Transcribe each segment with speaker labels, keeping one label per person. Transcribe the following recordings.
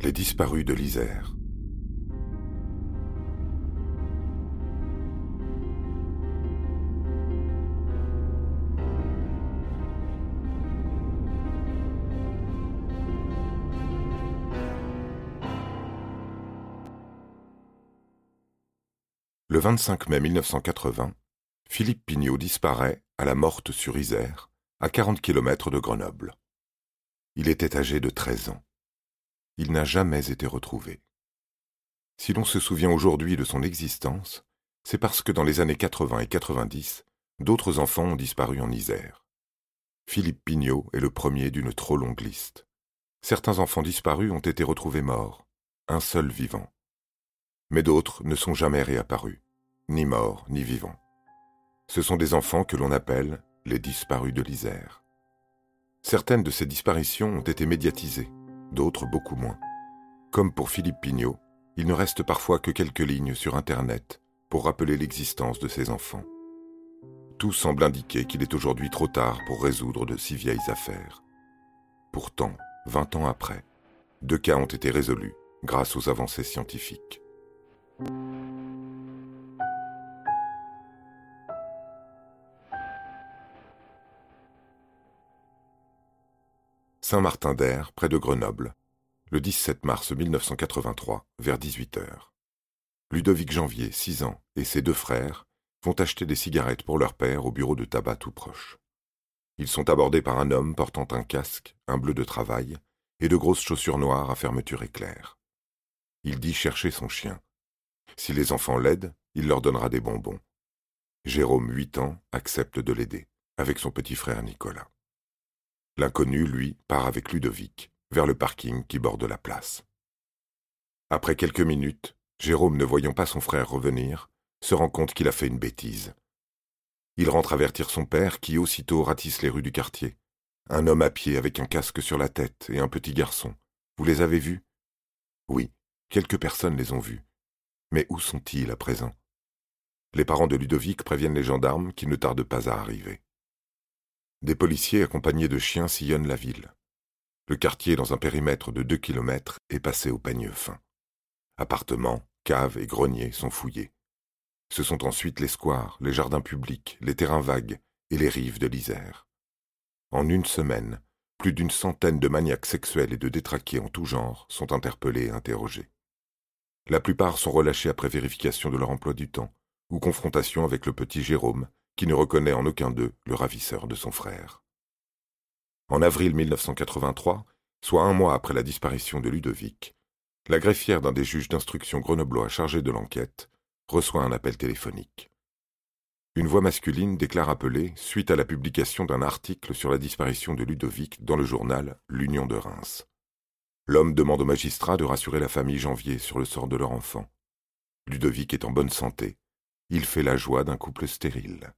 Speaker 1: Les disparus de l'Isère. Le 25 mai 1980, Philippe Pignot disparaît à la Morte sur Isère, à 40 km de Grenoble. Il était âgé de 13 ans. Il n'a jamais été retrouvé. Si l'on se souvient aujourd'hui de son existence, c'est parce que dans les années 80 et 90, d'autres enfants ont disparu en Isère. Philippe Pignot est le premier d'une trop longue liste. Certains enfants disparus ont été retrouvés morts, un seul vivant. Mais d'autres ne sont jamais réapparus, ni morts ni vivants. Ce sont des enfants que l'on appelle les disparus de l'Isère. Certaines de ces disparitions ont été médiatisées, d'autres beaucoup moins. Comme pour Philippe Pignot, il ne reste parfois que quelques lignes sur Internet pour rappeler l'existence de ces enfants. Tout semble indiquer qu'il est aujourd'hui trop tard pour résoudre de si vieilles affaires. Pourtant, vingt ans après, deux cas ont été résolus grâce aux avancées scientifiques. Saint-Martin-d'Air, près de Grenoble, le 17 mars 1983, vers 18 heures. Ludovic Janvier, 6 ans, et ses deux frères vont acheter des cigarettes pour leur père au bureau de tabac tout proche. Ils sont abordés par un homme portant un casque, un bleu de travail et de grosses chaussures noires à fermeture éclair. Il dit chercher son chien. Si les enfants l'aident, il leur donnera des bonbons. Jérôme, 8 ans, accepte de l'aider, avec son petit frère Nicolas. L'inconnu, lui, part avec Ludovic, vers le parking qui borde la place. Après quelques minutes, Jérôme, ne voyant pas son frère revenir, se rend compte qu'il a fait une bêtise. Il rentre avertir son père qui aussitôt ratisse les rues du quartier. Un homme à pied avec un casque sur la tête et un petit garçon. Vous les avez vus? Oui, quelques personnes les ont vus. Mais où sont-ils à présent? Les parents de Ludovic préviennent les gendarmes qui ne tardent pas à arriver. Des policiers accompagnés de chiens sillonnent la ville. Le quartier, dans un périmètre de deux kilomètres, est passé au peigne fin. Appartements, caves et greniers sont fouillés. Ce sont ensuite les squares, les jardins publics, les terrains vagues et les rives de l'Isère. En une semaine, plus d'une centaine de maniaques sexuels et de détraqués en tout genre sont interpellés et interrogés. La plupart sont relâchés après vérification de leur emploi du temps ou confrontation avec le petit Jérôme, qui ne reconnaît en aucun d'eux le ravisseur de son frère. En avril 1983, soit un mois après la disparition de Ludovic, la greffière d'un des juges d'instruction grenoblois chargé de l'enquête reçoit un appel téléphonique. Une voix masculine déclare appeler suite à la publication d'un article sur la disparition de Ludovic dans le journal L'Union de Reims. L'homme demande au magistrat de rassurer la famille Janvier sur le sort de leur enfant. Ludovic est en bonne santé. Il fait la joie d'un couple stérile.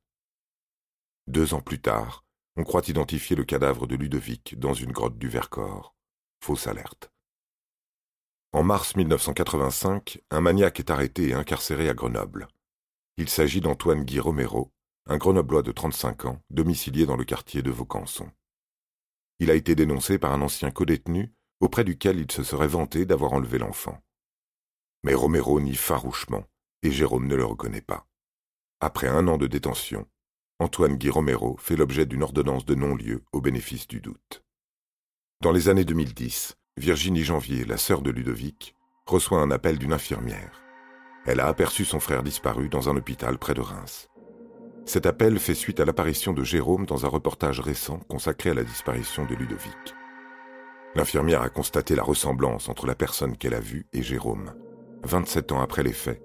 Speaker 1: Deux ans plus tard, on croit identifier le cadavre de Ludovic dans une grotte du Vercors. Fausse alerte. En mars 1985, un maniaque est arrêté et incarcéré à Grenoble. Il s'agit d'Antoine Guy Romero, un grenoblois de 35 ans, domicilié dans le quartier de Vaucanson. Il a été dénoncé par un ancien codétenu auprès duquel il se serait vanté d'avoir enlevé l'enfant. Mais Romero nie farouchement, et Jérôme ne le reconnaît pas. Après un an de détention, Antoine Guy Romero fait l'objet d'une ordonnance de non-lieu au bénéfice du doute. Dans les années 2010, Virginie Janvier, la sœur de Ludovic, reçoit un appel d'une infirmière. Elle a aperçu son frère disparu dans un hôpital près de Reims. Cet appel fait suite à l'apparition de Jérôme dans un reportage récent consacré à la disparition de Ludovic. L'infirmière a constaté la ressemblance entre la personne qu'elle a vue et Jérôme, 27 ans après les faits,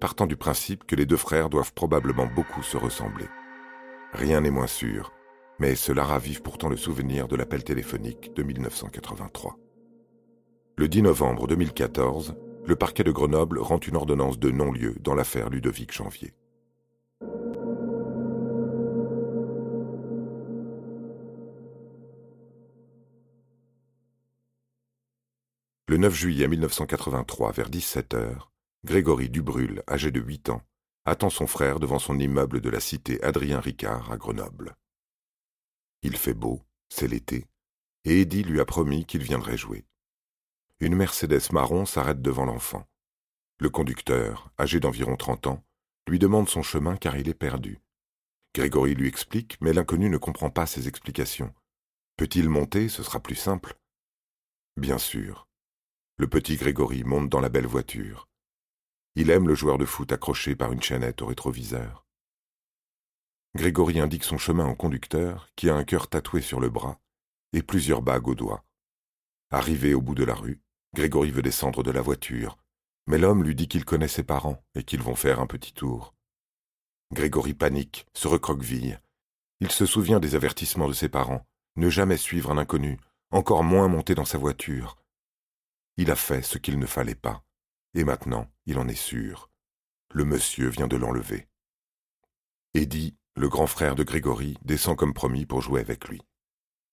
Speaker 1: partant du principe que les deux frères doivent probablement beaucoup se ressembler. Rien n'est moins sûr, mais cela ravive pourtant le souvenir de l'appel téléphonique de 1983. Le 10 novembre 2014, le parquet de Grenoble rend une ordonnance de non-lieu dans l'affaire Ludovic Janvier. Le 9 juillet 1983, vers 17 heures, Grégory Dubrul, âgé de 8 ans, attend son frère devant son immeuble de la cité Adrien Ricard à Grenoble. Il fait beau, c'est l'été, et Eddie lui a promis qu'il viendrait jouer. une Mercedes marron s'arrête devant l'enfant. Le conducteur, âgé d'environ trente ans, lui demande son chemin car il est perdu. Grégory lui explique, mais l'inconnu ne comprend pas ses explications. Peut-il monter? Ce sera plus simple. Bien sûr. Le petit Grégory monte dans la belle voiture. Il aime le joueur de foot accroché par une chaînette au rétroviseur. Grégory indique son chemin au conducteur, qui a un cœur tatoué sur le bras et plusieurs bagues aux doigts. Arrivé au bout de la rue, Grégory veut descendre de la voiture, mais l'homme lui dit qu'il connaît ses parents et qu'ils vont faire un petit tour. Grégory panique, se recroqueville. Il se souvient des avertissements de ses parents, ne jamais suivre un inconnu, encore moins monter dans sa voiture. Il a fait ce qu'il ne fallait pas, et maintenant il en est sûr. Le monsieur vient de l'enlever. Eddie, le grand frère de Grégory, descend comme promis pour jouer avec lui.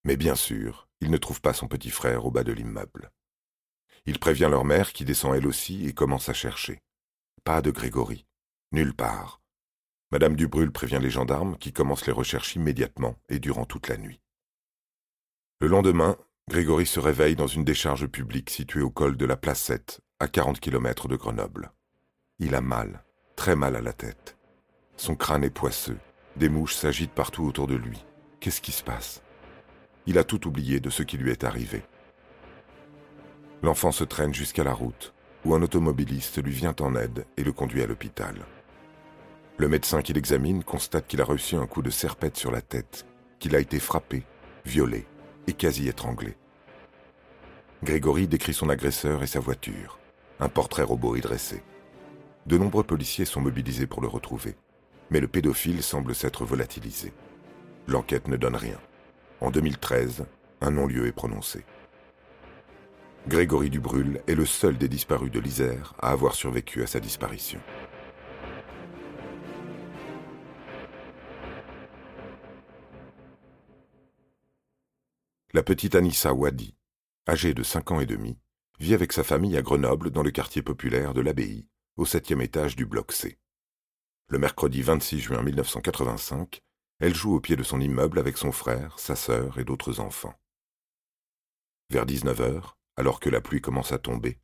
Speaker 1: Mais bien sûr, il ne trouve pas son petit frère au bas de l'immeuble. Il prévient leur mère qui descend elle aussi et commence à chercher. Pas de Grégory. Nulle part. Madame Dubrul prévient les gendarmes qui commencent les recherches immédiatement et durant toute la nuit. Le lendemain, Grégory se réveille dans une décharge publique située au col de la Placette, à 40 km de Grenoble. Il a mal, très mal à la tête. Son crâne est poisseux, des mouches s'agitent partout autour de lui. Qu'est-ce qui se passe? Il a tout oublié de ce qui lui est arrivé. L'enfant se traîne jusqu'à la route, où un automobiliste lui vient en aide et le conduit à l'hôpital. Le médecin qui l'examine constate qu'il a reçu un coup de serpette sur la tête, qu'il a été frappé, violé et quasi étranglé. Grégory décrit son agresseur et sa voiture, un portrait robot y dressé. De nombreux policiers sont mobilisés pour le retrouver, mais le pédophile semble s'être volatilisé. L'enquête ne donne rien. En 2013, un non-lieu est prononcé. Grégory Dubrul est le seul des disparus de l'Isère à avoir survécu à sa disparition. La petite Anissa Wadi, âgée de cinq ans et demi, vit avec sa famille à Grenoble dans le quartier populaire de l'Abbaye, au septième étage du bloc C. Le mercredi 26 juin 1985, elle joue au pied de son immeuble avec son frère, sa sœur et d'autres enfants. Vers 19 heures, alors que la pluie commence à tomber,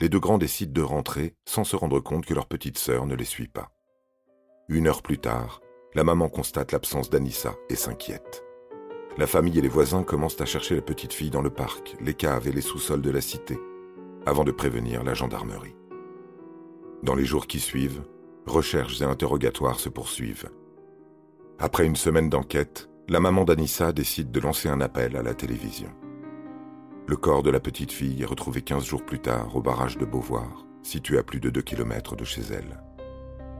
Speaker 1: les deux grands décident de rentrer sans se rendre compte que leur petite sœur ne les suit pas. Une heure plus tard, la maman constate l'absence d'Anissa et s'inquiète. La famille et les voisins commencent à chercher la petite fille dans le parc, les caves et les sous-sols de la cité, avant de prévenir la gendarmerie. Dans les jours qui suivent, recherches et interrogatoires se poursuivent. Après une semaine d'enquête, la maman d'Anissa décide de lancer un appel à la télévision. Le corps de la petite fille est retrouvé 15 jours plus tard au barrage de Beauvoir, situé à plus de 2 km de chez elle.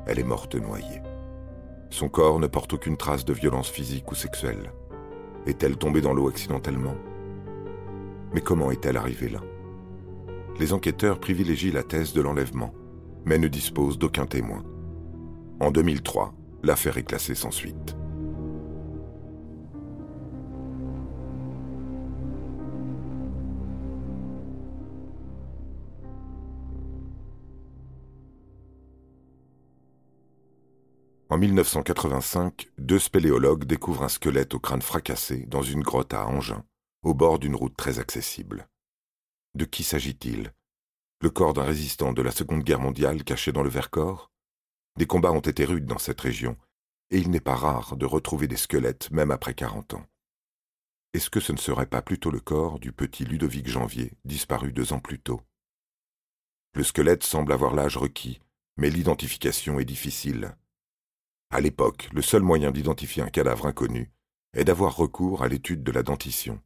Speaker 1: Elle est morte noyée. Son corps ne porte aucune trace de violence physique ou sexuelle. Est-elle tombée dans l'eau accidentellement? Mais comment est-elle arrivée là? Les enquêteurs privilégient la thèse de l'enlèvement, mais ne disposent d'aucun témoin. En 2003, l'affaire est classée sans suite. En 1985, deux spéléologues découvrent un squelette au crâne fracassé dans une grotte à Angers, au bord d'une route très accessible. De qui s'agit-il? Le corps d'un résistant de la Seconde Guerre mondiale caché dans le Vercors? Des combats ont été rudes dans cette région, et il n'est pas rare de retrouver des squelettes même après quarante ans. Est-ce que ce ne serait pas plutôt le corps du petit Ludovic Janvier, disparu deux ans plus tôt? Le squelette semble avoir l'âge requis, mais l'identification est difficile. À l'époque, le seul moyen d'identifier un cadavre inconnu est d'avoir recours à l'étude de la dentition.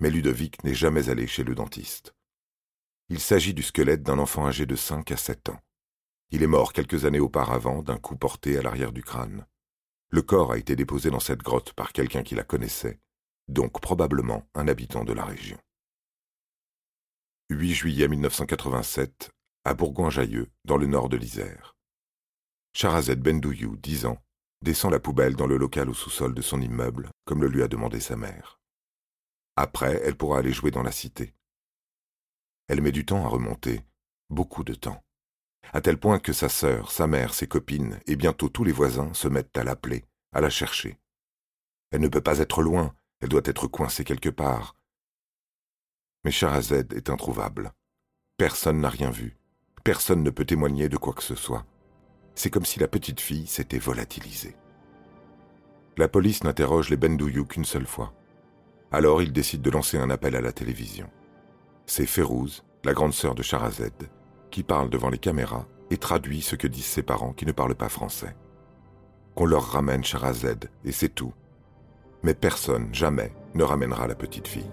Speaker 1: Mais Ludovic n'est jamais allé chez le dentiste. Il s'agit du squelette d'un enfant âgé de 5 à 7 ans. Il est mort quelques années auparavant d'un coup porté à l'arrière du crâne. Le corps a été déposé dans cette grotte par quelqu'un qui la connaissait, donc probablement un habitant de la région. 8 juillet 1987, à Bourgoin-Jailleux, dans le nord de l'Isère. Charazet Bendouyou, dix ans, descend la poubelle dans le local au sous-sol de son immeuble, comme le lui a demandé sa mère. Après, elle pourra aller jouer dans la cité. Elle met du temps à remonter, beaucoup de temps, à tel point que sa sœur, sa mère, ses copines et bientôt tous les voisins se mettent à l'appeler, à la chercher. Elle ne peut pas être loin, elle doit être coincée quelque part. Mais Charazed est introuvable. Personne n'a rien vu. Personne ne peut témoigner de quoi que ce soit. C'est comme si la petite fille s'était volatilisée. La police n'interroge les Bendouyou qu'une seule fois. Alors il décide de lancer un appel à la télévision. C'est Férouz, la grande sœur de Charazed, qui parle devant les caméras et traduit ce que disent ses parents qui ne parlent pas français. Qu'on leur ramène Charazed, et c'est tout. Mais personne, jamais, ne ramènera la petite fille.